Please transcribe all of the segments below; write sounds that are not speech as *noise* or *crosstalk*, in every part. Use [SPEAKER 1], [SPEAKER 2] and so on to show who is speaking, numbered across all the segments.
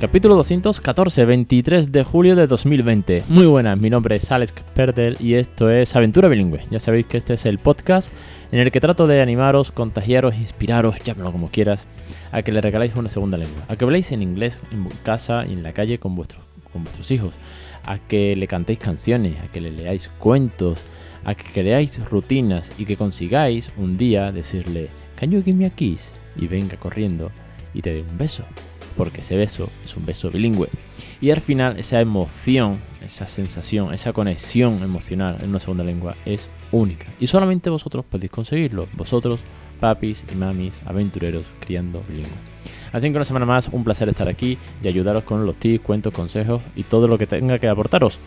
[SPEAKER 1] Capítulo 214, 23 de julio de 2020. Muy buenas, mi nombre es Alex Perdel y esto es Aventura Bilingüe. Ya sabéis que este es el podcast en el que trato de animaros, contagiaros, inspiraros, llámalo como quieras, a que le regaláis una segunda lengua. A que habléis en inglés en casa y en la calle con vuestros, con vuestros hijos. A que le cantéis canciones, a que le leáis cuentos, a que creáis rutinas y que consigáis un día decirle, Can you give me a kiss? Y venga corriendo y te dé un beso porque ese beso es un beso bilingüe. Y al final esa emoción, esa sensación, esa conexión emocional en una segunda lengua es única. Y solamente vosotros podéis conseguirlo. Vosotros, papis y mamis, aventureros, criando bilingüe. Así que una semana más, un placer estar aquí y ayudaros con los tips, cuentos, consejos y todo lo que tenga que aportaros.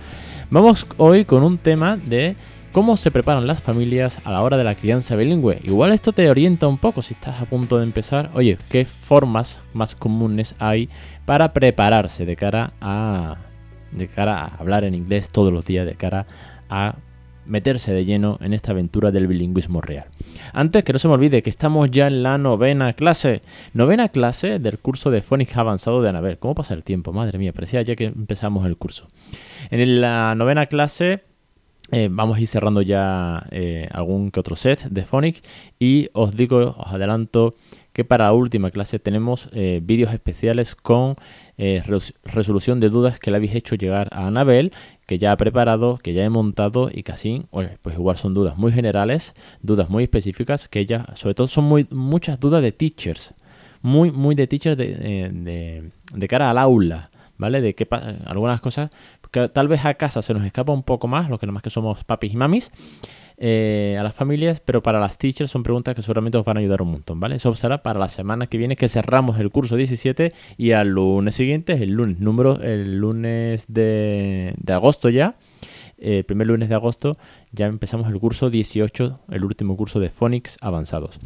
[SPEAKER 1] Vamos hoy con un tema de cómo se preparan las familias a la hora de la crianza bilingüe. Igual esto te orienta un poco si estás a punto de empezar. Oye, ¿qué formas más comunes hay para prepararse de cara a de cara a hablar en inglés todos los días, de cara a meterse de lleno en esta aventura del bilingüismo real. Antes que no se me olvide que estamos ya en la novena clase, novena clase del curso de Phonics avanzado de Anabel. ¿Cómo pasa el tiempo? Madre mía, parecía ya que empezamos el curso. En la novena clase eh, vamos a ir cerrando ya eh, algún que otro set de Phonics y os digo, os adelanto que para la última clase tenemos eh, vídeos especiales con resolución de dudas que le habéis hecho llegar a Anabel, que ya ha preparado, que ya he montado y que así, pues igual son dudas muy generales, dudas muy específicas, que ya, sobre todo son muy, muchas dudas de teachers, muy, muy de teachers de, de cara al aula. ¿vale? De qué algunas cosas que tal vez a casa se nos escapa un poco más, lo que más que somos papis y mamis, eh, a las familias, pero para las teachers son preguntas que seguramente os van a ayudar un montón, ¿vale? Eso será para la semana que viene que cerramos el curso 17 y al lunes siguiente, el lunes número, el lunes de, de agosto ya, el eh, primer lunes de agosto, ya empezamos el curso 18, el último curso de Phonics avanzados.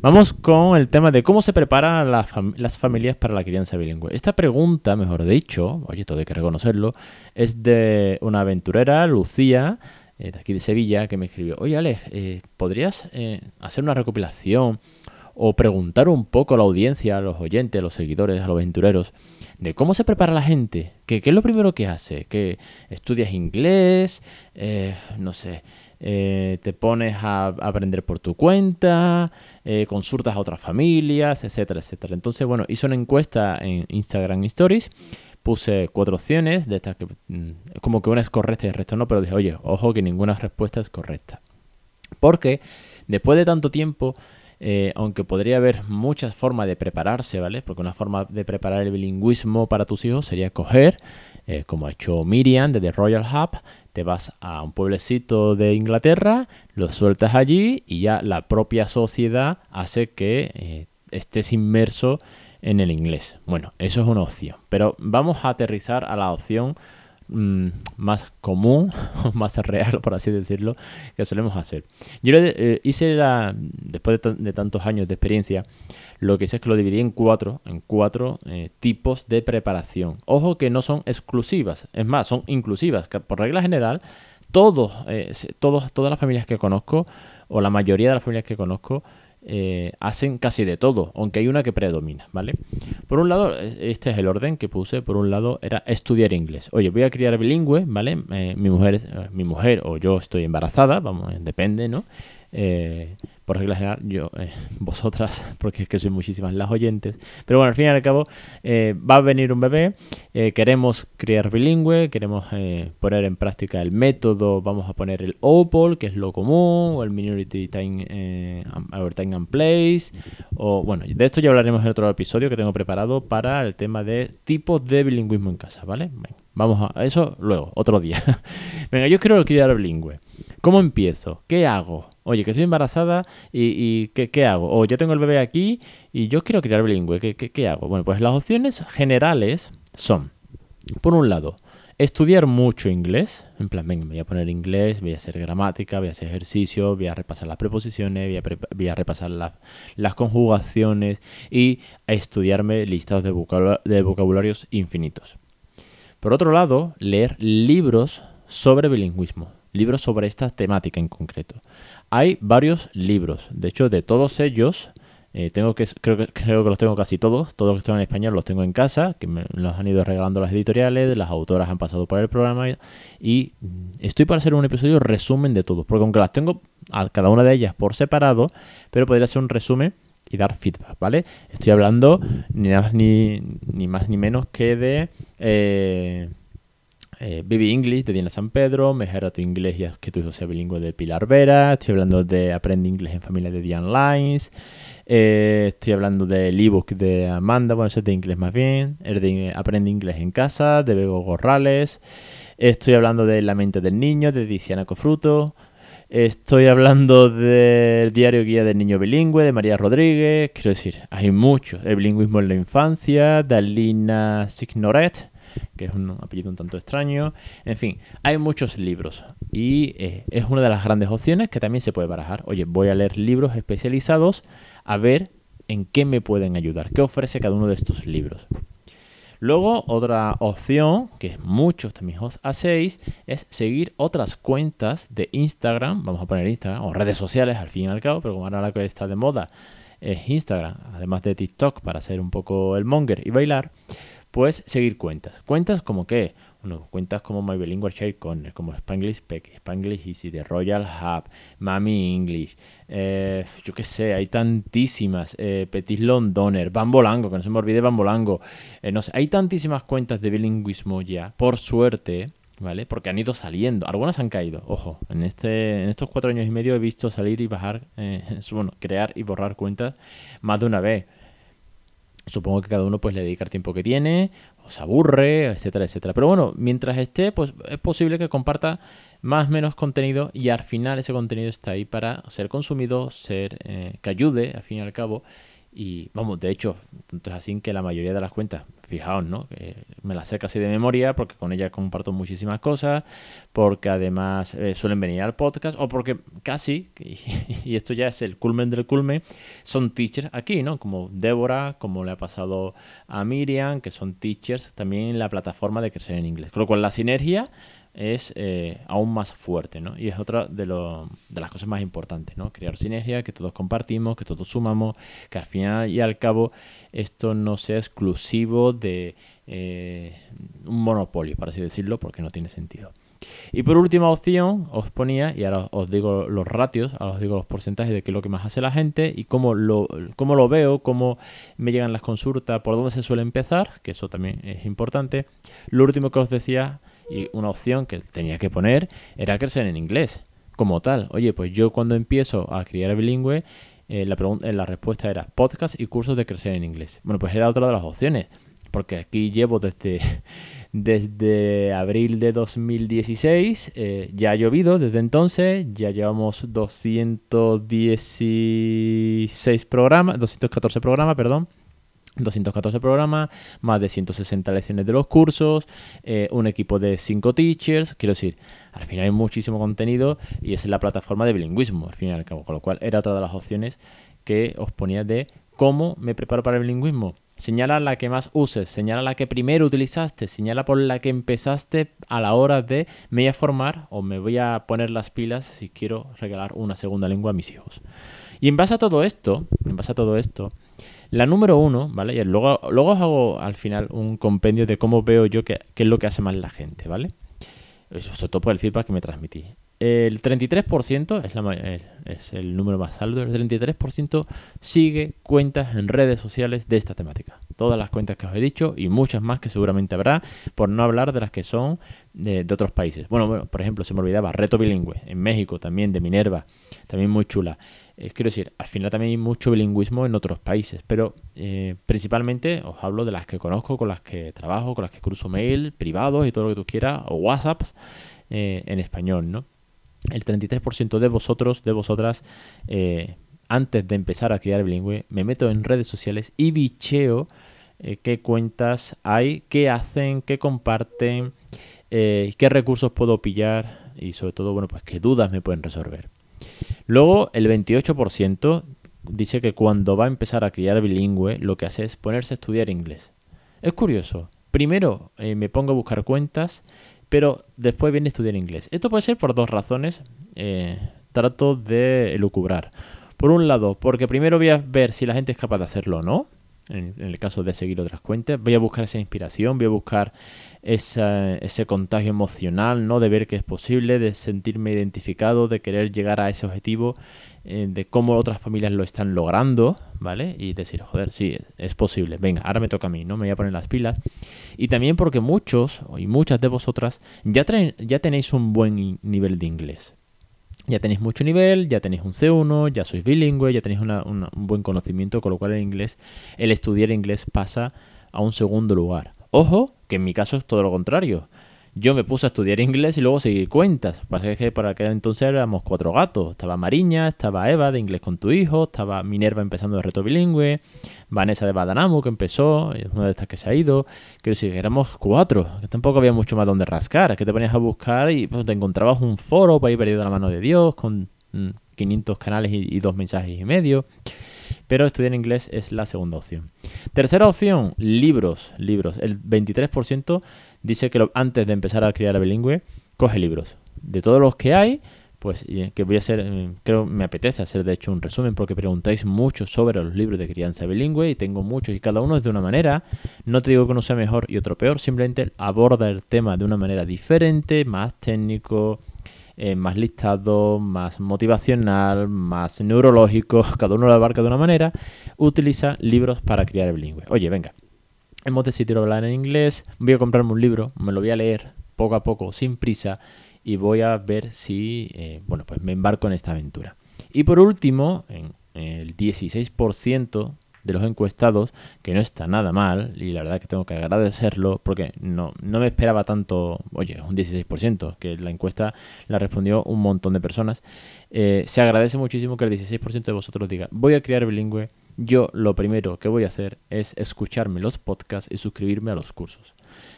[SPEAKER 1] Vamos con el tema de cómo se preparan las familias para la crianza bilingüe. Esta pregunta, mejor dicho, oye, todo hay que reconocerlo, es de una aventurera, Lucía, eh, de aquí de Sevilla, que me escribió, oye Alex, eh, ¿podrías hacer una recopilación o preguntar un poco a la audiencia, a los oyentes, a los seguidores, a los aventureros, de cómo se prepara la gente, ¿Qué, es lo primero que hace, que estudias inglés, eh, no sé, eh, te pones a, aprender por tu cuenta, eh, consultas a otras familias, etcétera, etcétera. Entonces, bueno, hice una encuesta en Instagram Stories, puse cuatro opciones, de estas que mm, como que una es correcta y el resto no, pero dije, oye, ojo que ninguna respuesta es correcta. Porque después de tanto tiempo eh, aunque podría haber muchas formas de prepararse, ¿vale? Porque una forma de preparar el bilingüismo para tus hijos sería coger, eh, como ha hecho Miriam de The Royal Hub, te vas a un pueblecito de Inglaterra, lo sueltas allí y ya la propia sociedad hace que eh, estés inmerso en el inglés. Bueno, eso es una opción, pero vamos a aterrizar a la opción Mm, más común, *laughs* más real, por así decirlo, que solemos hacer. Yo eh, hice, después de, tantos años de experiencia, lo que hice es que lo dividí en cuatro, en cuatro eh, tipos de preparación. Ojo que no son exclusivas, es más, son inclusivas, por regla general, eh, todos, todas las familias que conozco, o la mayoría de las familias que conozco, eh, hacen casi de todo, aunque hay una que predomina, ¿vale? Por un lado, e, este es el orden que puse, por un lado era estudiar inglés. Oye, voy a criar bilingüe, ¿vale? Eh, mi, mujer, eh, mi mujer o yo estoy embarazada, vamos, depende, ¿no? Eh, por regla general, yo, eh, *laughs* vosotras, *laughs* porque es que soy muchísimas las oyentes. Pero bueno, al fin y al cabo, eh, va a venir un bebé, queremos criar bilingüe, queremos poner en práctica el método, vamos a poner el OPOL, que es lo común, o el Minority Time, Our Time and Place, o bueno, de esto ya hablaremos en otro episodio que tengo preparado para el tema de tipos de bilingüismo en casa, ¿vale? vamos a eso luego, otro día. *laughs* Venga, yo quiero criar bilingüe. ¿Cómo empiezo? ¿Qué hago? Oye, que estoy embarazada y, ¿qué, hago? O yo tengo el bebé aquí y yo quiero criar bilingüe. ¿Qué, hago? Bueno, pues las opciones generales son, por un lado, estudiar mucho inglés. En plan, venga, voy a poner inglés, voy a hacer gramática, voy a hacer ejercicio, voy a repasar las preposiciones, voy a, repasar las conjugaciones y a estudiarme listados de vocabularios infinitos. Por otro lado, leer libros sobre bilingüismo, libros sobre esta temática en concreto. Hay varios libros, de hecho, de todos ellos, eh, tengo que, creo, que, creo que los tengo casi todos, todos los que están en español los tengo en casa, que me los han ido regalando las editoriales, las autoras han pasado por el programa y estoy para hacer un episodio resumen de todos, porque aunque las tengo a cada una de ellas por separado, pero podría ser un resumen y dar feedback, ¿vale? Estoy hablando ni más ni, ni, más, ni menos que de... Eh, eh, Baby English de Diana San Pedro, Mejora tu inglés y que tu hijo sea bilingüe de Pilar Vera, estoy hablando de Aprende inglés en familia de Diane Lines, eh, estoy hablando del ebook de Amanda, bueno, es de inglés más bien, el de Aprende inglés en casa de Bego Gorrales, estoy hablando de La mente del niño de Diciana Cofruto, Estoy hablando del diario guía del niño bilingüe de María Rodríguez. Quiero decir, hay muchos. El bilingüismo en la infancia, de Alina Signoret que es un apellido un tanto extraño. En fin, hay muchos libros y eh, es una de las grandes opciones que también se puede barajar. Oye, voy a leer libros especializados a ver en qué me pueden ayudar, qué ofrece cada uno de estos libros. Luego, otra opción, que muchos también os hacéis, es seguir otras cuentas de Instagram, vamos a poner Instagram, o redes sociales al fin y al cabo, pero como ahora la que está de moda es Instagram, además de TikTok para hacer un poco el monger y bailar, pues seguir cuentas. Cuentas como qué? Bueno, cuentas como My Bilingual Share Corner, como Spanglish Peck, Spanglish Easy, The Royal Hub, Mami English, eh, yo qué sé, hay tantísimas, eh, Petit Londoner, Bambolango, que no se me olvide Bambolango, eh, no sé, hay tantísimas cuentas de bilingüismo ya, por suerte, ¿vale? Porque han ido saliendo, algunas han caído, ojo, en, este, en estos cuatro años y medio he visto salir y bajar, eh, *laughs* bueno, crear y borrar cuentas más de una vez. Supongo que cada uno pues le dedica el tiempo que tiene, o se aburre, etcétera, etcétera. Pero bueno, mientras esté, pues es posible que comparta más o menos contenido y al final ese contenido está ahí para ser consumido, ser eh, que ayude, al fin y al cabo, y vamos, de hecho, tanto es así que la mayoría de las cuentas, fijaos, ¿no? Me las sé casi de memoria porque con ellas comparto muchísimas cosas, porque además eh, suelen venir al podcast o porque casi, *laughs* y, esto ya es el culmen del culmen, son teachers aquí, ¿no? Como Débora, como le ha pasado a Miriam, que son teachers también en la plataforma de crecer en inglés. Con lo cual la sinergia es eh, aún más fuerte, ¿no? Y es otra de, de, las cosas más importantes, ¿no? Crear sinergia, que todos compartimos, que todos sumamos, que al final y al cabo esto no sea exclusivo de eh, un monopolio, para así decirlo, porque no tiene sentido. Y por última opción, os ponía, y ahora os digo los ratios, ahora os digo los porcentajes de qué es lo que más hace la gente y cómo lo, cómo lo veo, cómo me llegan las consultas, por dónde se suele empezar, que eso también es importante. Lo último que os decía y una opción que tenía que poner era crecer en inglés, como tal. Oye, pues yo cuando empiezo a criar bilingüe, eh, la, eh, la respuesta era podcast y cursos de crecer en inglés. Bueno, pues era otra de las opciones, porque aquí llevo desde, *laughs* desde abril de 2016, eh, ya ha llovido desde entonces, ya llevamos 216 programas, 214 programas, perdón. 214 programas, más de 160 lecciones de los cursos, eh, un equipo de 5 teachers, quiero decir, al final hay muchísimo contenido y es la plataforma de bilingüismo, al fin y al cabo, con lo cual era otra de las opciones que os ponía de cómo me preparo para el bilingüismo. Señala la que más uses, señala la que primero utilizaste, señala por la que empezaste a la hora de me voy a formar o me voy a poner las pilas si quiero regalar una segunda lengua a mis hijos. Y en base a todo esto, en base a todo esto, la número uno, ¿vale? Y luego, luego os hago al final un compendio de cómo veo yo qué, es lo que hace más la gente, ¿vale? Sobre todo por el feedback que me transmití. El 33% es, la, es el número más alto. El 33% sigue cuentas en redes sociales de esta temática. Todas las cuentas que os he dicho y muchas más que seguramente habrá, por no hablar de las que son de, de otros países. Bueno, bueno, por ejemplo, se me olvidaba, Reto Bilingüe, en México también, de Minerva, también muy chula. Eh, quiero decir, al final también hay mucho bilingüismo en otros países, pero eh, principalmente os hablo de las que conozco, con las que trabajo, con las que cruzo mail, privados y todo lo que tú quieras, o WhatsApps eh, en español, ¿no? El 33% de vosotros, de vosotras, antes de empezar a criar bilingüe, me meto en redes sociales y bicheo qué cuentas hay, qué hacen, qué comparten, qué recursos puedo pillar y sobre todo, bueno, pues qué dudas me pueden resolver. Luego, el 28% dice que cuando va a empezar a criar bilingüe, lo que hace es ponerse a estudiar inglés. Es curioso, primero eh, me pongo a buscar cuentas, pero después viene a estudiar inglés. Esto puede ser por dos razones. Eh, trato de elucubrar. Por un lado, porque primero voy a ver si la gente es capaz de hacerlo o no. En, el caso de seguir otras cuentas, voy a buscar esa inspiración, voy a buscar ese contagio emocional, ¿no? De ver que es posible, de sentirme identificado, de querer llegar a ese objetivo, eh, de cómo otras familias lo están logrando, ¿vale? Y decir, joder, sí, es posible, venga, ahora me toca a mí, ¿no? Me voy a poner las pilas. Y también porque muchos y muchas de vosotras ya, ya tenéis un buen nivel de inglés. Ya tenéis mucho nivel, ya tenéis un C1, ya sois bilingüe, ya tenéis un buen conocimiento, con lo cual el inglés, el estudiar inglés pasa a un segundo lugar. Ojo, que en mi caso es todo lo contrario. Yo me puse a estudiar inglés y luego seguí cuentas. Pasa que para aquel entonces éramos cuatro gatos. Estaba Mariña, estaba Eva de Inglés con tu hijo, estaba Minerva empezando de reto bilingüe, Vanessa de Badanamu que empezó, una de estas que se ha ido. Quiero decir, éramos cuatro, que tampoco había mucho más donde rascar. que te ponías a buscar y pues, te encontrabas un foro para ir perdido la mano de Dios con 500 mm, canales y dos mensajes y medio pero estudiar inglés es la segunda opción. Tercera opción, libros, libros. El 23% dice que antes de empezar a criar a bilingüe, coge libros. De todos los que hay, pues que voy a hacer, eh, creo me apetece hacer de hecho un resumen porque preguntáis mucho sobre los libros de crianza bilingüe y tengo muchos y cada uno es de una manera. No te digo que uno sea mejor y otro peor, simplemente aborda el tema de una manera diferente, más técnico, eh, más listado, más motivacional, más neurológico, *laughs* cada uno lo abarca de una manera, utiliza libros para criar el bilingüe. Oye, venga, hemos decidido hablar en inglés, voy a comprarme un libro, me lo voy a leer poco a poco, sin prisa, y voy a ver si, eh, bueno, pues me embarco en esta aventura. Y por último, en el 16% de los encuestados, que no está nada mal, y la verdad que tengo que agradecerlo, porque no, no me esperaba tanto, oye, un 16%, que la encuesta la respondió un montón de personas. Eh, se agradece muchísimo que el 16% de vosotros diga, voy a crear bilingüe, yo lo primero que voy a hacer es escucharme los podcasts y suscribirme a los cursos.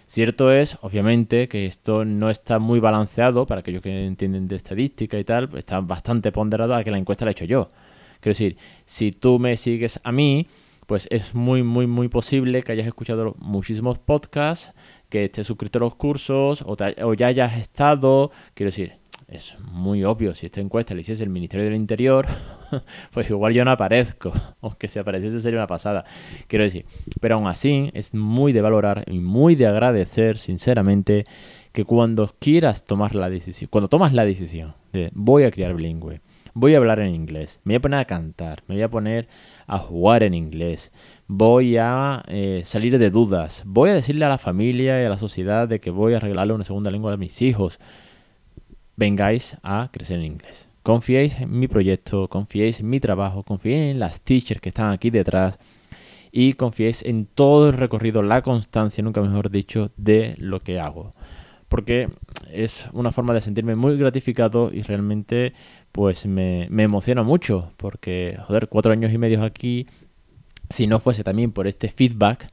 [SPEAKER 1] Cierto es, obviamente, que esto no está muy balanceado, para aquellos que entienden de estadística y tal, está bastante ponderado a que la encuesta la he hecho yo. Quiero decir, si tú me sigues a mí, pues es muy, muy, muy posible que hayas escuchado muchísimos podcasts, que estés suscrito a los cursos o, o ya hayas estado. Quiero decir, es muy obvio, si esta encuesta le hiciese el Ministerio del Interior, *laughs* pues igual yo no aparezco, *laughs* aunque si apareciese sería una pasada. Quiero decir, pero aún así es muy de valorar y muy de agradecer, sinceramente, que cuando quieras tomar la decisión, cuando tomas la decisión de voy a criar bilingüe, voy a hablar en inglés, me voy a poner a cantar, me voy a poner a jugar en inglés, voy a eh, salir de dudas, voy a decirle a la familia y a la sociedad de que voy a regalarle una segunda lengua a mis hijos. Vengáis a crecer en inglés. Confiéis en mi proyecto, confiéis en mi trabajo, confiéis en las teachers que están aquí detrás y confiéis en todo el recorrido, la constancia, nunca mejor dicho, de lo que hago porque es una forma de sentirme muy gratificado y realmente pues me, me emociona mucho porque, joder, cuatro años y medio aquí, si no fuese también por este feedback,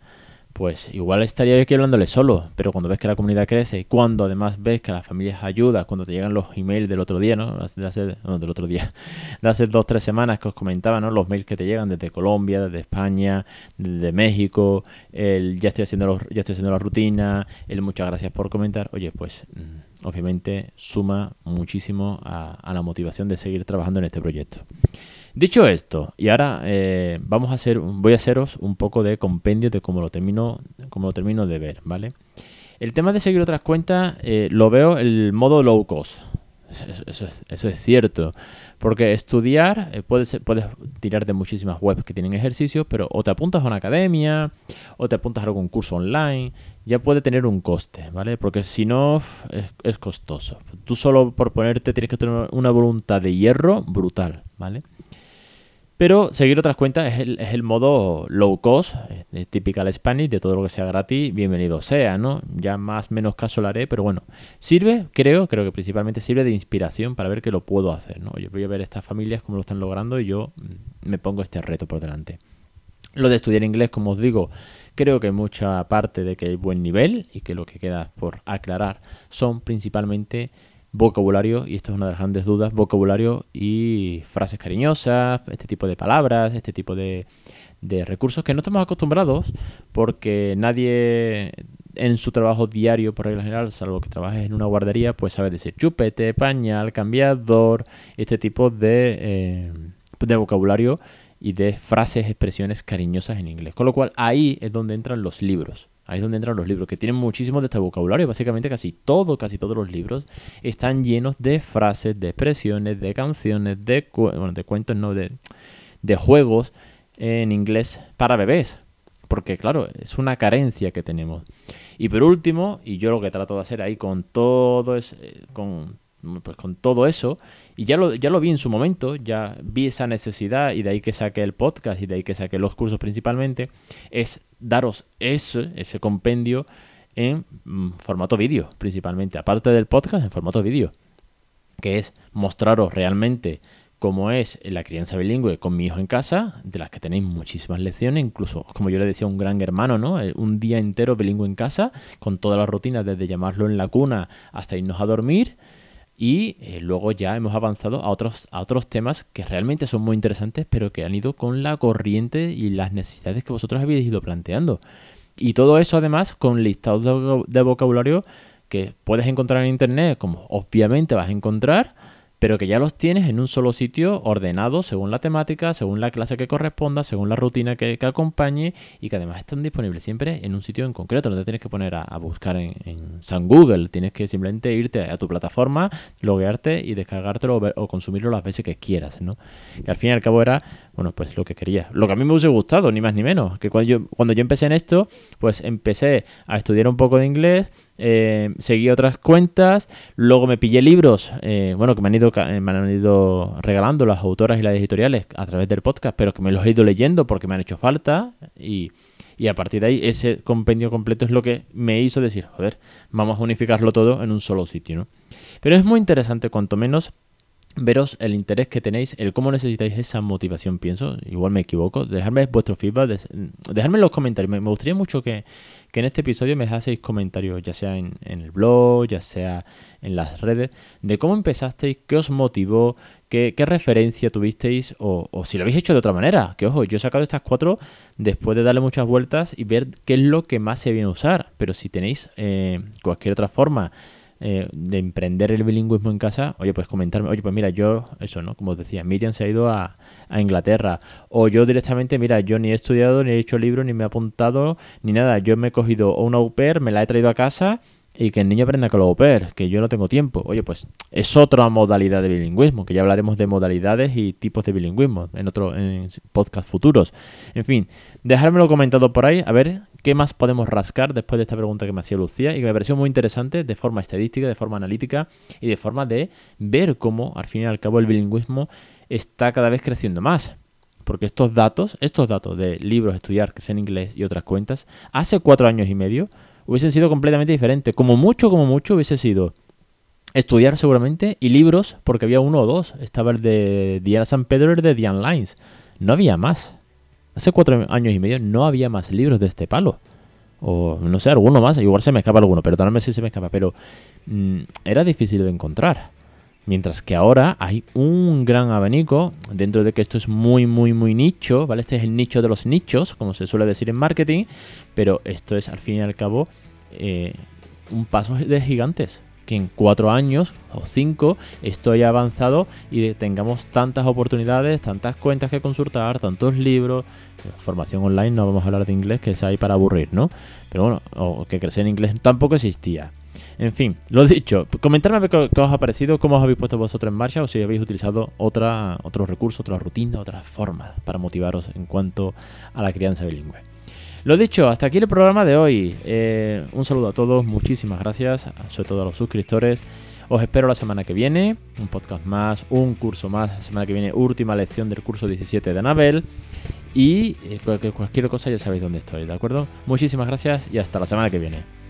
[SPEAKER 1] pues igual estaría yo aquí hablándole solo, pero cuando ves que la comunidad crece cuando además ves que las familias ayudan, cuando te llegan los emails del otro día, ¿no? De hace, no, del otro día, *laughs* de hace dos, tres semanas que os comentaba, ¿no? Los mails que te llegan desde Colombia, desde España, desde México, el ya estoy haciendo, los, ya estoy haciendo la rutina, el muchas gracias por comentar, oye, pues mm, obviamente suma muchísimo a la motivación de seguir trabajando en este proyecto. Dicho esto, y ahora eh, vamos a hacer, voy a haceros un poco de compendio de cómo lo termino, cómo lo termino de ver, ¿vale? El tema de seguir otras cuentas eh, lo veo el modo low cost. Eso, es, cierto. Porque estudiar, eh, puedes, puedes tirar de muchísimas webs que tienen ejercicios, pero o te apuntas a una academia, o te apuntas a algún curso online, ya puede tener un coste, ¿vale? Porque si no, es, es costoso. Tú solo por ponerte tienes que tener una voluntad de hierro brutal, ¿vale? Pero seguir otras cuentas es el, modo low cost, eh, typical Spanish, de todo lo que sea gratis, bienvenido sea, ¿no? Ya más menos caso lo haré, pero bueno, sirve, creo, creo que principalmente sirve de inspiración para ver que lo puedo hacer, ¿no? Yo voy a ver estas familias cómo lo están logrando y yo mm, me pongo este reto por delante. Lo de estudiar inglés, como os digo, creo que mucha parte de que hay buen nivel y que lo que queda por aclarar son principalmente vocabulario, y esto es una de las grandes dudas, vocabulario y frases cariñosas, este tipo de palabras, este tipo de, de recursos que no estamos acostumbrados porque nadie en su trabajo diario, por regla general, salvo que trabajes en una guardería, pues sabes decir chupete, pañal, cambiador, este tipo de, eh, de vocabulario y de frases, expresiones cariñosas en inglés. Con lo cual ahí es donde entran los libros. Ahí es donde entran los libros, que tienen muchísimo de este vocabulario. Básicamente casi todo, casi todos los libros están llenos de frases, de expresiones, de canciones, de, bueno, de cuentos, no, de, de juegos en inglés para bebés. Porque claro, es una carencia que tenemos. Y por último, y yo lo que trato de hacer ahí con todo es, eh, con, pues con todo eso, y ya lo, ya lo vi en su momento, ya vi esa necesidad y de ahí que saqué el podcast y de ahí que saqué los cursos principalmente, es daros ese, ese compendio en mm, formato vídeo principalmente, aparte del podcast en formato vídeo, que es mostraros realmente cómo es la crianza bilingüe con mi hijo en casa, de las que tenéis muchísimas lecciones, incluso, como yo le decía, un gran hermano, ¿no? Eh, un día entero bilingüe en casa, con todas las rutinas, desde llamarlo en la cuna hasta irnos a dormir. Y eh, luego ya hemos avanzado a otros, a otros temas que realmente son muy interesantes, pero que han ido con la corriente y las necesidades que vosotros habéis ido planteando. Y todo eso además con listados de vocabulario que puedes encontrar en internet, como obviamente vas a encontrar, pero que ya los tienes en un solo sitio ordenado según la temática, según la clase que corresponda, según la rutina que, acompañe y que además están disponibles siempre en un sitio en concreto. No te tienes que poner a, buscar en, San Google, tienes que simplemente irte a tu plataforma, loguearte y descargártelo o, consumirlo las veces que quieras, ¿no? Que al fin y al cabo era, bueno, pues lo que quería. Lo que a mí me hubiese gustado, ni más ni menos. Que cuando yo, cuando yo empecé en esto, pues empecé a estudiar un poco de inglés, eh, seguí otras cuentas, luego me pillé libros, eh, bueno, que me han, ido, eh, me han ido regalando las autoras y las editoriales a través del podcast, pero que me los he ido leyendo porque me han hecho falta y, y a partir de ahí ese compendio completo es lo que me hizo decir, joder, vamos a unificarlo todo en un solo sitio, ¿no? Pero es muy interesante, cuanto menos veros el interés que tenéis, el cómo necesitáis esa motivación, pienso, igual me equivoco, dejadme vuestro feedback, dejadme en los comentarios, me, gustaría mucho que, en este episodio me dejaseis comentarios, ya sea en, el blog, ya sea en las redes, de cómo empezasteis, qué os motivó, qué, referencia tuvisteis, o, si lo habéis hecho de otra manera, que ojo, yo he sacado estas cuatro después de darle muchas vueltas y ver qué es lo que más se viene a usar, pero si tenéis eh, cualquier otra forma, eh, de emprender el bilingüismo en casa, oye, pues comentarme, oye, pues mira, yo, eso, ¿no? Como os decía, Miriam se ha ido a, a, Inglaterra, o yo directamente, mira, yo ni he estudiado, ni he hecho libros, ni me he apuntado, ni nada, yo me he cogido una au pair, me la he traído a casa y que el niño aprenda con los au que yo no tengo tiempo. Oye, pues es otra modalidad de bilingüismo, que ya hablaremos de modalidades y tipos de bilingüismo en otro en podcast futuros. En fin, dejármelo comentado por ahí, a ver qué más podemos rascar después de esta pregunta que me hacía Lucía y que me pareció muy interesante de forma estadística, de forma analítica y de forma de ver cómo al fin y al cabo el bilingüismo está cada vez creciendo más. Porque estos datos, estos datos de libros, estudiar, que es en inglés y otras cuentas, hace cuatro años y medio hubiesen sido completamente diferentes. Como mucho, como mucho hubiese sido estudiar seguramente y libros, porque había uno o dos. Estaba el de Diana San Pedro y el de Diane Lines. No había más. Hace cuatro años y medio no había más libros de este palo. O no sé, alguno más. Igual se me escapa alguno, también si se me escapa. Pero mm, era difícil de encontrar. Mientras que ahora hay un gran abanico, dentro de que esto es muy, muy, muy nicho, ¿vale? Este es el nicho de los nichos, como se suele decir en marketing, pero esto es al fin y al cabo eh, un paso de gigantes. Que en cuatro años o cinco esto haya avanzado y tengamos tantas oportunidades, tantas cuentas que consultar, tantos libros, formación online, no vamos a hablar de inglés, que es ahí para aburrir, ¿no? Pero bueno, o que crecer en inglés tampoco existía. En fin, lo dicho, comentarme a ver qué, os ha parecido, cómo os habéis puesto vosotros en marcha o si habéis utilizado otra, otro recurso, otra rutina, otra forma para motivaros en cuanto a la crianza bilingüe. Lo dicho, hasta aquí el programa de hoy. Eh, un saludo a todos, muchísimas gracias, sobre todo a los suscriptores. Os espero la semana que viene, un podcast más, un curso más. La semana que viene, última lección del curso 17 de Anabel. Y eh, cualquier cosa ya sabéis dónde estoy, ¿de acuerdo? Muchísimas gracias y hasta la semana que viene.